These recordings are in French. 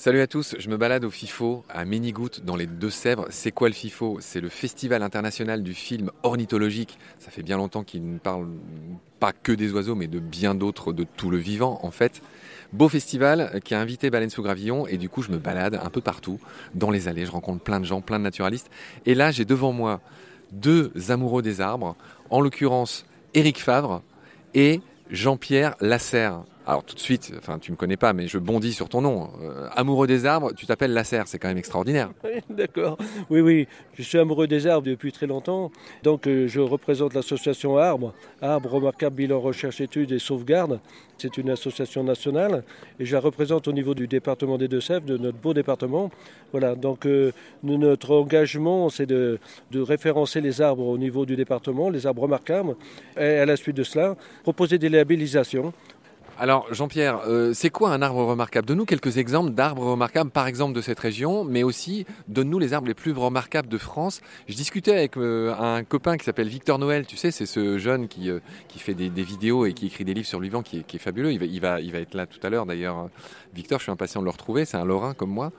Salut à tous, je me balade au FIFO à Ménigoutte dans les Deux-Sèvres. C'est quoi le FIFO? C'est le Festival international du film ornithologique. Ça fait bien longtemps qu'il ne parle pas que des oiseaux, mais de bien d'autres, de tout le vivant en fait. Beau festival qui a invité Baleine sous Gravillon et du coup je me balade un peu partout dans les allées. Je rencontre plein de gens, plein de naturalistes. Et là j'ai devant moi deux amoureux des arbres, en l'occurrence Éric Favre et Jean-Pierre Lasserre. Alors tout de suite, enfin tu me connais pas, mais je bondis sur ton nom. Euh, amoureux des arbres, tu t'appelles Lasserre, c'est quand même extraordinaire. D'accord. Oui, oui, je suis amoureux des arbres depuis très longtemps. Donc euh, je représente l'association Arbres, Arbres Remarquables Bilan Recherche Études et Sauvegarde. C'est une association nationale et je la représente au niveau du département des Deux-Sèvres, de notre beau département. Voilà, donc euh, notre engagement, c'est de, de référencer les arbres au niveau du département, les arbres remarquables, et à la suite de cela, proposer des labellisations. Alors Jean-Pierre, euh, c'est quoi un arbre remarquable? Donne-nous quelques exemples d'arbres remarquables, par exemple de cette région, mais aussi donne-nous les arbres les plus remarquables de France. Je discutais avec euh, un copain qui s'appelle Victor Noël, tu sais, c'est ce jeune qui, euh, qui fait des, vidéos et qui écrit des livres sur le vivant, qui qui est fabuleux. Il va, il, va, il va être là tout à l'heure d'ailleurs. Victor, je suis impatient de le retrouver, c'est un Lorrain comme moi,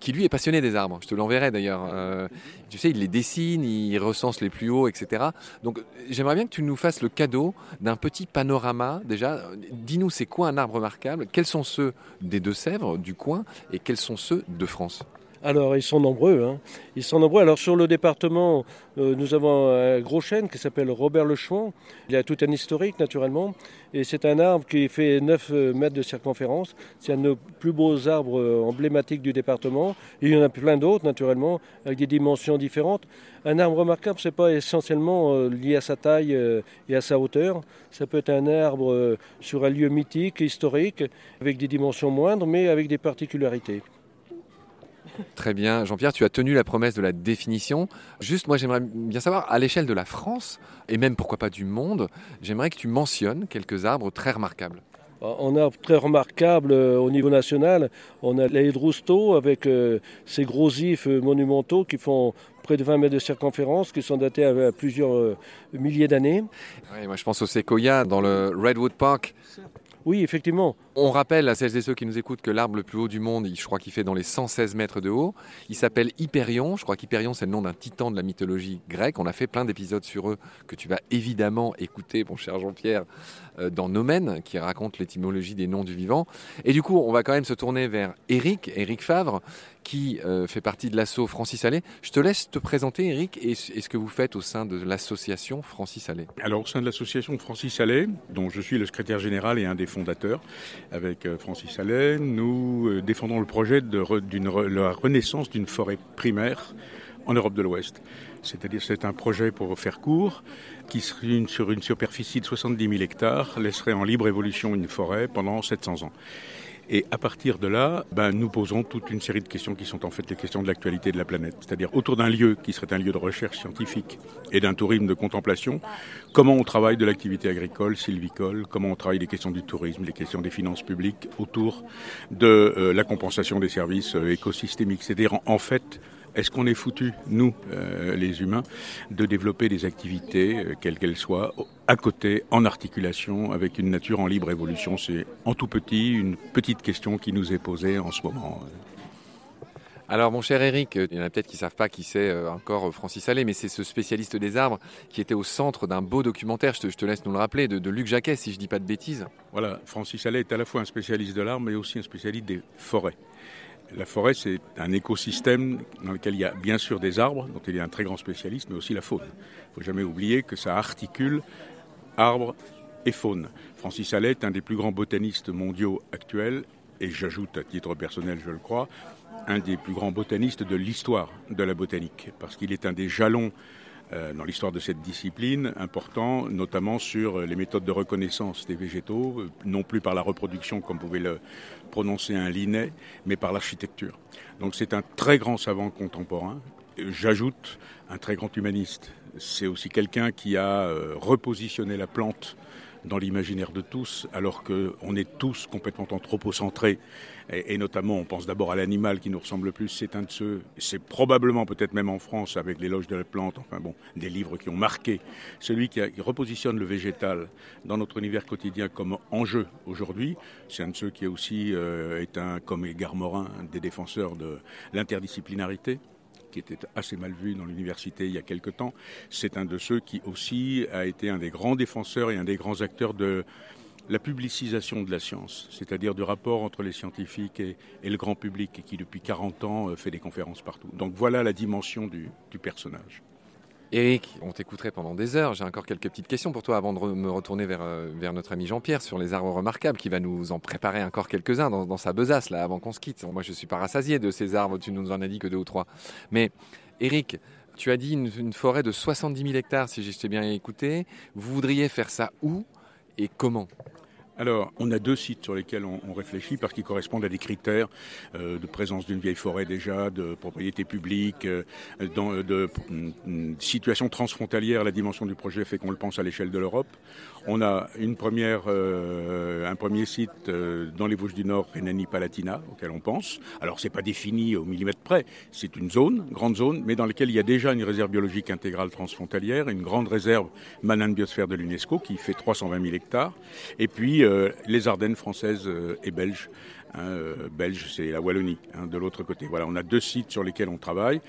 qui lui est passionné des arbres. Je te l'enverrai d'ailleurs. Euh, tu sais, il les dessine, il recense les plus hauts, etc. Donc j'aimerais bien que tu nous fasses le cadeau d'un petit panorama. Déjà, dis-nous c'est quoi un arbre remarquable? Quels sont ceux des Deux-Sèvres, du coin, et quels sont ceux de France? Alors, ils sont nombreux. hein. Ils sont nombreux. Alors, sur le département, euh, nous avons un gros chêne qui s'appelle Robert Le Chouan. Il a tout un historique, naturellement. Et c'est un arbre qui fait 9 mètres de circonférence. C'est un de nos plus beaux arbres euh, emblématiques du département. Il y en a plein d'autres, naturellement, avec des dimensions différentes. Un arbre remarquable, c'est pas essentiellement euh, lié à sa taille euh, et à sa hauteur. Ça peut être un arbre euh, sur un lieu mythique, historique, avec des dimensions moindres, mais avec des particularités. Très bien. Jean-Pierre, tu as tenu la promesse de la définition. Juste, moi, j'aimerais bien savoir, à l'échelle de la France, et même pourquoi pas du monde, j'aimerais que tu mentionnes quelques arbres très remarquables. En arbre très remarquable euh, au niveau national, on a les Rousteau avec euh, ces gros ifs euh, monumentaux qui font près de 20 mètres de circonférence, qui sont datés à, plusieurs euh, milliers d'années. Moi, je pense au séquoia dans le Redwood Park. Oui, effectivement. On rappelle à celles et ceux qui nous écoutent que l'arbre le plus haut du monde, je crois qu'il fait dans les 116 mètres de haut. Il s'appelle Hyperion. Je crois qu'Hyperion, c'est le nom d'un titan de la mythologie grecque. On a fait plein d'épisodes sur eux que tu vas évidemment écouter, mon cher Jean-Pierre, euh, dans Nomen, qui raconte l'étymologie des noms du vivant. Et du coup, on va quand même se tourner vers Eric, Eric Favre, qui euh, fait partie de l'asso Francis Allais. Je te laisse te présenter, Eric, et ce que vous faites au sein de l'association Francis Allais. Alors, au sein de l'association Francis Allais, dont je suis le secrétaire général et un des fondateurs, avec euh, Francis Allais, nous euh, défendons le projet de la renaissance d'une forêt primaire en Europe de l'Ouest. C'est-à-dire, c'est un projet pour faire court, qui sur une superficie de 70 000 hectares, laisserait en libre évolution une forêt pendant 700 ans. Et à partir de là, ben, nous posons toute une série de questions qui sont en fait les questions de l'actualité de la planète. C'est-à-dire autour d'un lieu qui serait un lieu de recherche scientifique et d'un tourisme de contemplation, comment on travaille de l'activité agricole, sylvicole, comment on travaille les questions du tourisme, les questions des finances publiques autour de euh, la compensation des services euh, écosystémiques. C'est-à-dire en, en fait, est-ce qu'on est foutu, nous, euh, les humains, de développer des activités, euh, quelles qu'elles soient, à côté, en articulation avec une nature en libre évolution? C'est en tout petit une petite question qui nous est posée en ce moment. Alors, mon cher Eric, euh, il y en a peut-être qui savent pas qui c'est encore Francis Allais, mais c'est ce spécialiste des arbres qui était au centre d'un beau documentaire, je te, je te laisse nous le rappeler, de, de Luc Jacquet, si je dis pas de bêtises. Voilà, Francis Allais est à la fois un spécialiste de l'arbre, mais aussi un spécialiste des forêts. La forêt, c'est un écosystème dans lequel il y a bien sûr des arbres, dont il est un très grand spécialiste, mais aussi la faune. Il ne faut jamais oublier que ça articule arbres et faune. Francis Allais est un des plus grands botanistes mondiaux actuels, et j'ajoute à titre personnel, je le crois, un des plus grands botanistes de l'histoire de la botanique, parce qu'il est un des jalons dans l'histoire de cette discipline important, notamment sur euh, les méthodes de reconnaissance des végétaux, euh, non plus par la reproduction comme pouvait le prononcer un Linné, mais par l'architecture. Donc c'est un très grand savant contemporain. Euh, J'ajoute un très grand humaniste. C'est aussi quelqu'un qui a euh, repositionné la plante dans l'imaginaire de tous, alors qu'on est tous complètement anthropocentrés, et, et notamment on pense d'abord à l'animal qui nous ressemble le plus, c'est un de ceux, c'est probablement peut-être même en France avec l'éloge de la plante, enfin bon, des livres qui ont marqué, celui qui, repositionne le végétal dans notre univers quotidien comme enjeu aujourd'hui, c'est un de ceux qui aussi euh, est un, comme Edgar Morin, des défenseurs de l'interdisciplinarité qui était assez mal vu dans l'université il y a quelque temps. C'est un de ceux qui aussi a été un des grands défenseurs et un des grands acteurs de la publicisation de la science, c'est-à-dire du rapport entre les scientifiques et, le grand public, et qui depuis 40 ans euh, fait des conférences partout. Donc voilà la dimension du personnage. Eric, on t'écouterait pendant des heures. J'ai encore quelques petites questions pour toi avant de me retourner vers, euh, vers notre ami Jean-Pierre sur les arbres remarquables qui va nous en préparer encore quelques-uns dans, sa besace là avant qu'on se quitte. Moi je suis pas rassasié de ces arbres, tu nous en as dit que deux ou trois. Mais Eric, tu as dit une, forêt de 70 000 hectares si j'ai bien écouté. Vous voudriez faire ça où et comment? Alors, on a deux sites sur lesquels on, réfléchit parce qu'ils correspondent à des critères euh, de présence d'une vieille forêt déjà, de propriété publique, euh, dans, de, de, de situation transfrontalière. La dimension du projet fait qu'on le pense à l'échelle de l'Europe. On a une première, euh, un premier site euh, dans les Vosges du Nord, Rhénanie-Palatina, auquel on pense. Alors, c'est pas défini au millimètre près. C'est une zone, grande zone, mais dans laquelle il y a déjà une réserve biologique intégrale transfrontalière, une grande réserve Manane Biosphère de l'UNESCO qui fait 320 000 hectares. Et puis, euh, les Ardennes françaises euh, et belges. Hein, euh, belge, c'est la Wallonie, hein, de l'autre côté. Voilà, on a deux sites sur lesquels on travaille.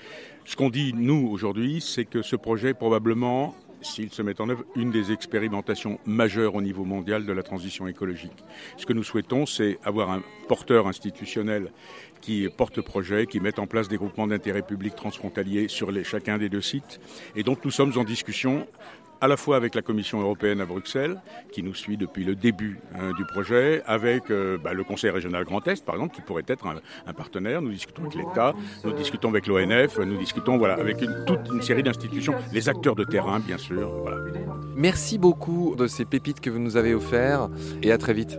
Ce qu'on dit, nous, aujourd'hui, c'est que ce projet, probablement, s'il se met en œuvre, une des expérimentations majeures au niveau mondial de la transition écologique. Ce que nous souhaitons, c'est avoir un porteur institutionnel qui porte projet, qui met en place des groupements d'intérêt public transfrontaliers sur chacun des deux sites. Et donc nous sommes en discussion à la fois avec la Commission européenne à Bruxelles, qui nous suit depuis le début hein, du projet, avec euh, bah, le Conseil régional Grand Est, par exemple, qui pourrait être un, partenaire. Nous discutons avec l'État, nous discutons avec l'ONF, nous discutons voilà, avec toute une série d'institutions, les acteurs de terrain, bien sûr. Voilà. Merci beaucoup de ces pépites que vous nous avez offertes et à très vite.